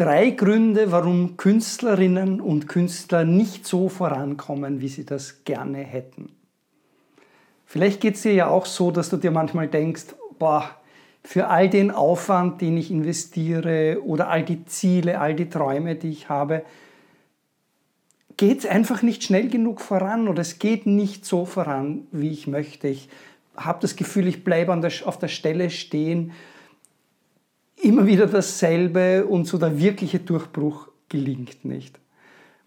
drei Gründe, warum Künstlerinnen und Künstler nicht so vorankommen, wie sie das gerne hätten. Vielleicht geht es dir ja auch so, dass du dir manchmal denkst, boah, für all den Aufwand, den ich investiere oder all die Ziele, all die Träume, die ich habe, geht es einfach nicht schnell genug voran oder es geht nicht so voran, wie ich möchte. Ich habe das Gefühl, ich bleibe auf der Stelle stehen immer wieder dasselbe und so der wirkliche Durchbruch gelingt nicht.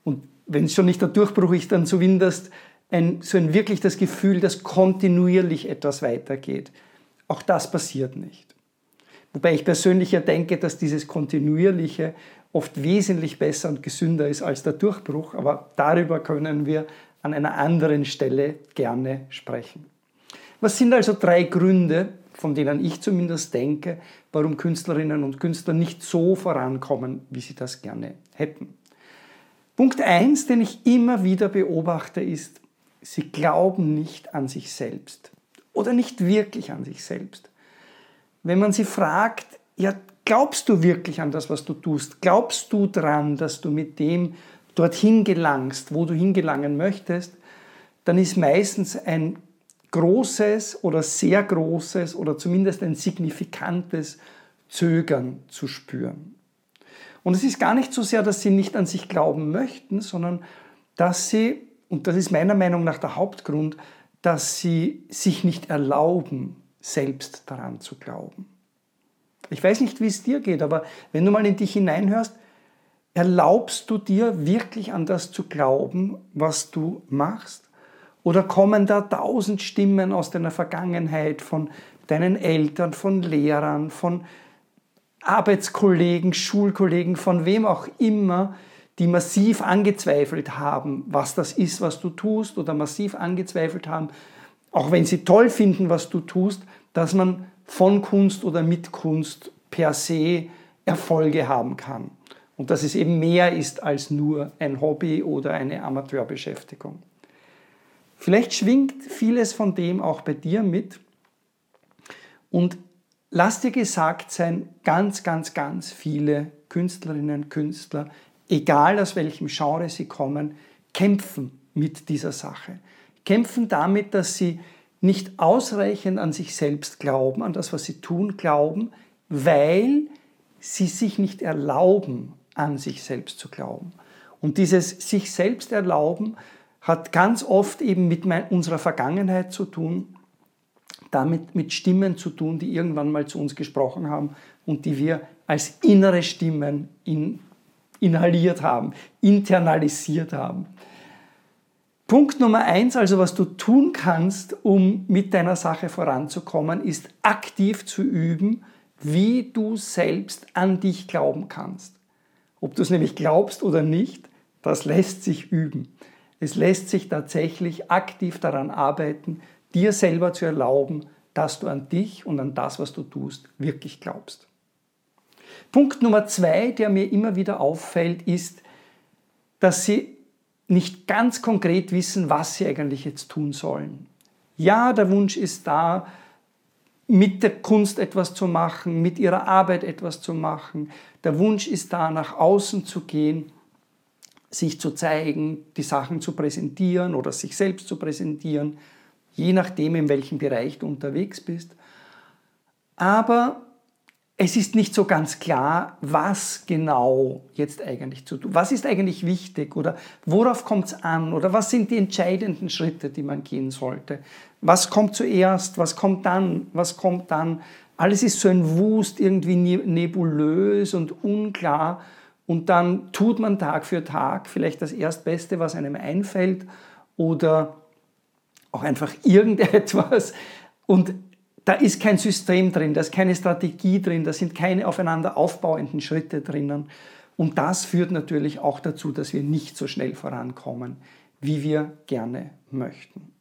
Und wenn es schon nicht der Durchbruch ist, dann zumindest ein, so ein wirklich das Gefühl, dass kontinuierlich etwas weitergeht. Auch das passiert nicht. Wobei ich persönlich ja denke, dass dieses kontinuierliche oft wesentlich besser und gesünder ist als der Durchbruch, aber darüber können wir an einer anderen Stelle gerne sprechen. Was sind also drei Gründe, von denen ich zumindest denke, warum Künstlerinnen und Künstler nicht so vorankommen, wie sie das gerne hätten. Punkt 1, den ich immer wieder beobachte, ist, sie glauben nicht an sich selbst oder nicht wirklich an sich selbst. Wenn man sie fragt, ja, glaubst du wirklich an das, was du tust? Glaubst du dran, dass du mit dem dorthin gelangst, wo du hingelangen möchtest? Dann ist meistens ein großes oder sehr großes oder zumindest ein signifikantes Zögern zu spüren. Und es ist gar nicht so sehr, dass sie nicht an sich glauben möchten, sondern dass sie, und das ist meiner Meinung nach der Hauptgrund, dass sie sich nicht erlauben, selbst daran zu glauben. Ich weiß nicht, wie es dir geht, aber wenn du mal in dich hineinhörst, erlaubst du dir wirklich an das zu glauben, was du machst? Oder kommen da tausend Stimmen aus deiner Vergangenheit von deinen Eltern, von Lehrern, von Arbeitskollegen, Schulkollegen, von wem auch immer, die massiv angezweifelt haben, was das ist, was du tust, oder massiv angezweifelt haben, auch wenn sie toll finden, was du tust, dass man von Kunst oder mit Kunst per se Erfolge haben kann. Und dass es eben mehr ist als nur ein Hobby oder eine Amateurbeschäftigung. Vielleicht schwingt vieles von dem auch bei dir mit. Und lass dir gesagt sein, ganz, ganz, ganz viele Künstlerinnen und Künstler, egal aus welchem Genre sie kommen, kämpfen mit dieser Sache. Kämpfen damit, dass sie nicht ausreichend an sich selbst glauben, an das, was sie tun, glauben, weil sie sich nicht erlauben, an sich selbst zu glauben. Und dieses sich selbst erlauben hat ganz oft eben mit unserer Vergangenheit zu tun, damit mit Stimmen zu tun, die irgendwann mal zu uns gesprochen haben und die wir als innere Stimmen in, inhaliert haben, internalisiert haben. Punkt Nummer eins, also was du tun kannst, um mit deiner Sache voranzukommen, ist aktiv zu üben, wie du selbst an dich glauben kannst. Ob du es nämlich glaubst oder nicht, das lässt sich üben. Es lässt sich tatsächlich aktiv daran arbeiten, dir selber zu erlauben, dass du an dich und an das, was du tust, wirklich glaubst. Punkt Nummer zwei, der mir immer wieder auffällt, ist, dass sie nicht ganz konkret wissen, was sie eigentlich jetzt tun sollen. Ja, der Wunsch ist da, mit der Kunst etwas zu machen, mit ihrer Arbeit etwas zu machen. Der Wunsch ist da, nach außen zu gehen sich zu zeigen, die Sachen zu präsentieren oder sich selbst zu präsentieren, je nachdem, in welchem Bereich du unterwegs bist. Aber es ist nicht so ganz klar, was genau jetzt eigentlich zu tun. Was ist eigentlich wichtig oder worauf kommt es an oder was sind die entscheidenden Schritte, die man gehen sollte? Was kommt zuerst, was kommt dann, was kommt dann? Alles ist so ein Wust, irgendwie nebulös und unklar. Und dann tut man Tag für Tag vielleicht das Erstbeste, was einem einfällt oder auch einfach irgendetwas. Und da ist kein System drin, da ist keine Strategie drin, da sind keine aufeinander aufbauenden Schritte drinnen. Und das führt natürlich auch dazu, dass wir nicht so schnell vorankommen, wie wir gerne möchten.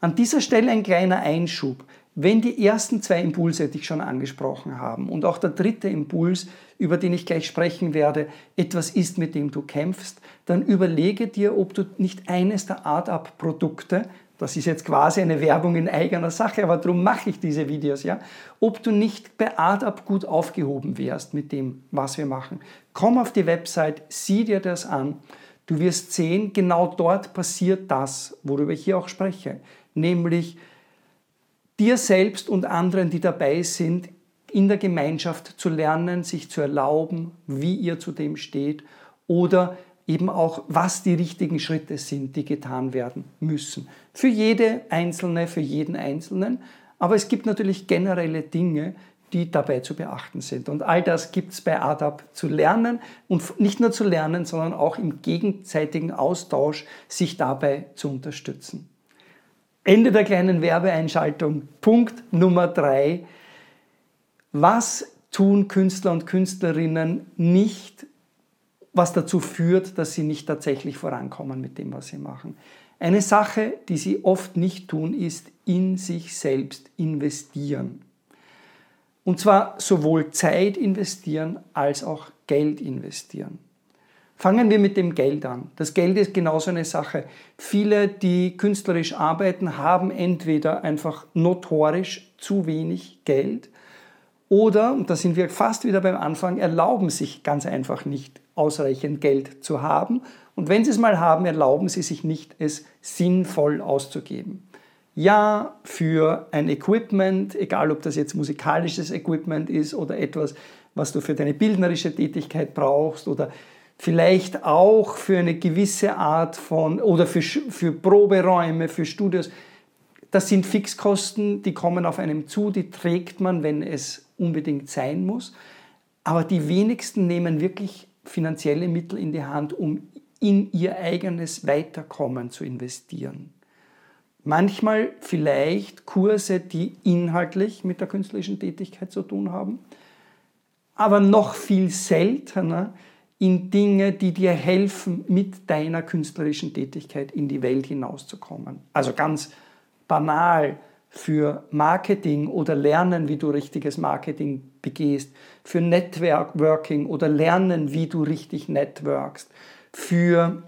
An dieser Stelle ein kleiner Einschub. Wenn die ersten zwei Impulse dich schon angesprochen haben und auch der dritte Impuls, über den ich gleich sprechen werde, etwas ist, mit dem du kämpfst, dann überlege dir, ob du nicht eines der Art-up-Produkte, das ist jetzt quasi eine Werbung in eigener Sache, aber darum mache ich diese Videos, ja, ob du nicht bei ADAP gut aufgehoben wärst mit dem, was wir machen. Komm auf die Website, sieh dir das an. Du wirst sehen, genau dort passiert das, worüber ich hier auch spreche, nämlich dir selbst und anderen, die dabei sind, in der Gemeinschaft zu lernen, sich zu erlauben, wie ihr zu dem steht oder eben auch, was die richtigen Schritte sind, die getan werden müssen. Für jede Einzelne, für jeden Einzelnen. Aber es gibt natürlich generelle Dinge, die dabei zu beachten sind. Und all das gibt es bei ADAP zu lernen und nicht nur zu lernen, sondern auch im gegenseitigen Austausch sich dabei zu unterstützen. Ende der kleinen Werbeeinschaltung. Punkt Nummer drei. Was tun Künstler und Künstlerinnen nicht, was dazu führt, dass sie nicht tatsächlich vorankommen mit dem, was sie machen? Eine Sache, die sie oft nicht tun, ist in sich selbst investieren. Und zwar sowohl Zeit investieren als auch Geld investieren. Fangen wir mit dem Geld an. Das Geld ist genauso eine Sache. Viele, die künstlerisch arbeiten, haben entweder einfach notorisch zu wenig Geld oder, und da sind wir fast wieder beim Anfang, erlauben sich ganz einfach nicht ausreichend Geld zu haben. Und wenn sie es mal haben, erlauben sie sich nicht, es sinnvoll auszugeben. Ja, für ein Equipment, egal ob das jetzt musikalisches Equipment ist oder etwas, was du für deine bildnerische Tätigkeit brauchst oder vielleicht auch für eine gewisse Art von, oder für, für Proberäume, für Studios. Das sind Fixkosten, die kommen auf einem zu, die trägt man, wenn es unbedingt sein muss. Aber die wenigsten nehmen wirklich finanzielle Mittel in die Hand, um in ihr eigenes Weiterkommen zu investieren. Manchmal vielleicht Kurse, die inhaltlich mit der künstlerischen Tätigkeit zu tun haben, aber noch viel seltener in Dinge, die dir helfen, mit deiner künstlerischen Tätigkeit in die Welt hinauszukommen. Also ganz banal für Marketing oder Lernen, wie du richtiges Marketing begehst, für Networking oder Lernen, wie du richtig networkst, für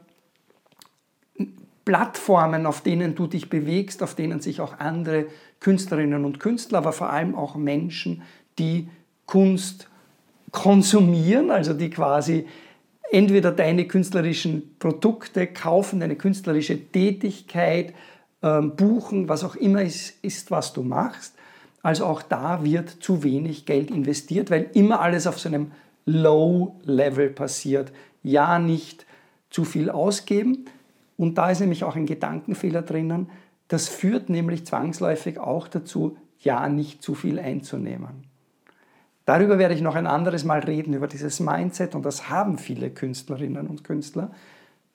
Plattformen, auf denen du dich bewegst, auf denen sich auch andere Künstlerinnen und Künstler, aber vor allem auch Menschen, die Kunst konsumieren, also die quasi entweder deine künstlerischen Produkte kaufen, deine künstlerische Tätigkeit ähm, buchen, was auch immer es ist, was du machst. Also auch da wird zu wenig Geld investiert, weil immer alles auf so einem Low-Level passiert. Ja, nicht zu viel ausgeben. Und da ist nämlich auch ein Gedankenfehler drinnen. Das führt nämlich zwangsläufig auch dazu, ja, nicht zu viel einzunehmen. Darüber werde ich noch ein anderes Mal reden, über dieses Mindset, und das haben viele Künstlerinnen und Künstler,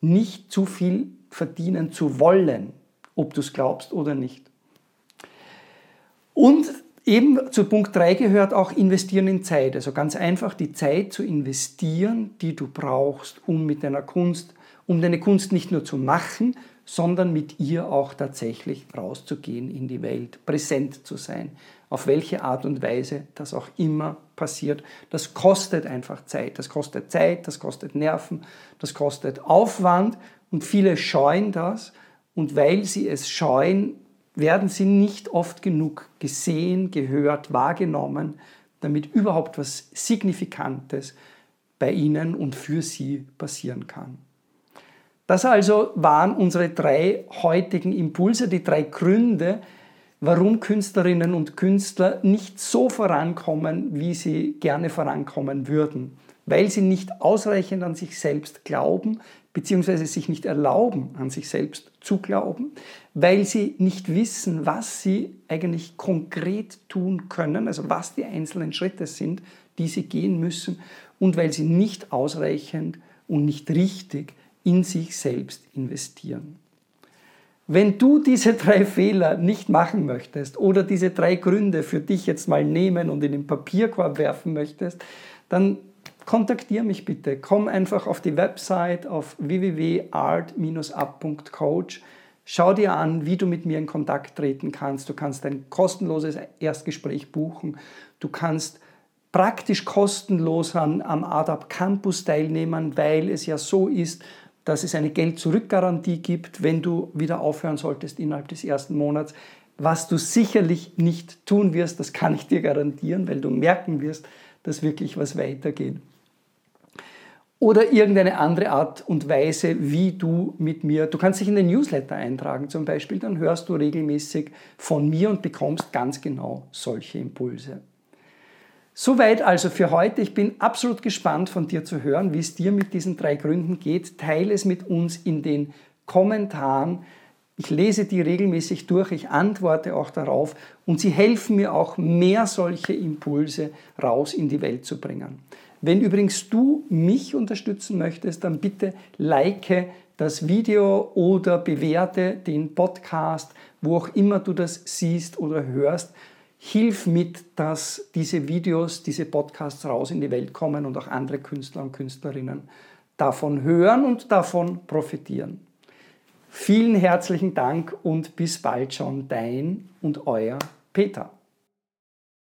nicht zu viel verdienen zu wollen, ob du es glaubst oder nicht. Und eben zu Punkt 3 gehört auch investieren in Zeit. Also ganz einfach die Zeit zu investieren, die du brauchst, um mit deiner Kunst, um deine Kunst nicht nur zu machen, sondern mit ihr auch tatsächlich rauszugehen in die Welt, präsent zu sein auf welche Art und Weise das auch immer passiert. Das kostet einfach Zeit. Das kostet Zeit, das kostet Nerven, das kostet Aufwand und viele scheuen das. Und weil sie es scheuen, werden sie nicht oft genug gesehen, gehört, wahrgenommen, damit überhaupt was Signifikantes bei ihnen und für sie passieren kann. Das also waren unsere drei heutigen Impulse, die drei Gründe, warum Künstlerinnen und Künstler nicht so vorankommen, wie sie gerne vorankommen würden, weil sie nicht ausreichend an sich selbst glauben, beziehungsweise sich nicht erlauben, an sich selbst zu glauben, weil sie nicht wissen, was sie eigentlich konkret tun können, also was die einzelnen Schritte sind, die sie gehen müssen, und weil sie nicht ausreichend und nicht richtig in sich selbst investieren. Wenn du diese drei Fehler nicht machen möchtest oder diese drei Gründe für dich jetzt mal nehmen und in den Papierkorb werfen möchtest, dann kontaktiere mich bitte. Komm einfach auf die Website auf www.art-up.coach. Schau dir an, wie du mit mir in Kontakt treten kannst. Du kannst ein kostenloses Erstgespräch buchen. Du kannst praktisch kostenlos an, am ADAP Campus teilnehmen, weil es ja so ist, dass es eine Geld-Zurück-Garantie gibt, wenn du wieder aufhören solltest innerhalb des ersten Monats. Was du sicherlich nicht tun wirst, das kann ich dir garantieren, weil du merken wirst, dass wirklich was weitergeht. Oder irgendeine andere Art und Weise, wie du mit mir, du kannst dich in den Newsletter eintragen zum Beispiel, dann hörst du regelmäßig von mir und bekommst ganz genau solche Impulse. Soweit also für heute. Ich bin absolut gespannt von dir zu hören, wie es dir mit diesen drei Gründen geht. Teile es mit uns in den Kommentaren. Ich lese die regelmäßig durch, ich antworte auch darauf und sie helfen mir auch, mehr solche Impulse raus in die Welt zu bringen. Wenn übrigens du mich unterstützen möchtest, dann bitte like das Video oder bewerte den Podcast, wo auch immer du das siehst oder hörst Hilf mit, dass diese Videos, diese Podcasts raus in die Welt kommen und auch andere Künstler und Künstlerinnen davon hören und davon profitieren. Vielen herzlichen Dank und bis bald schon, dein und euer Peter.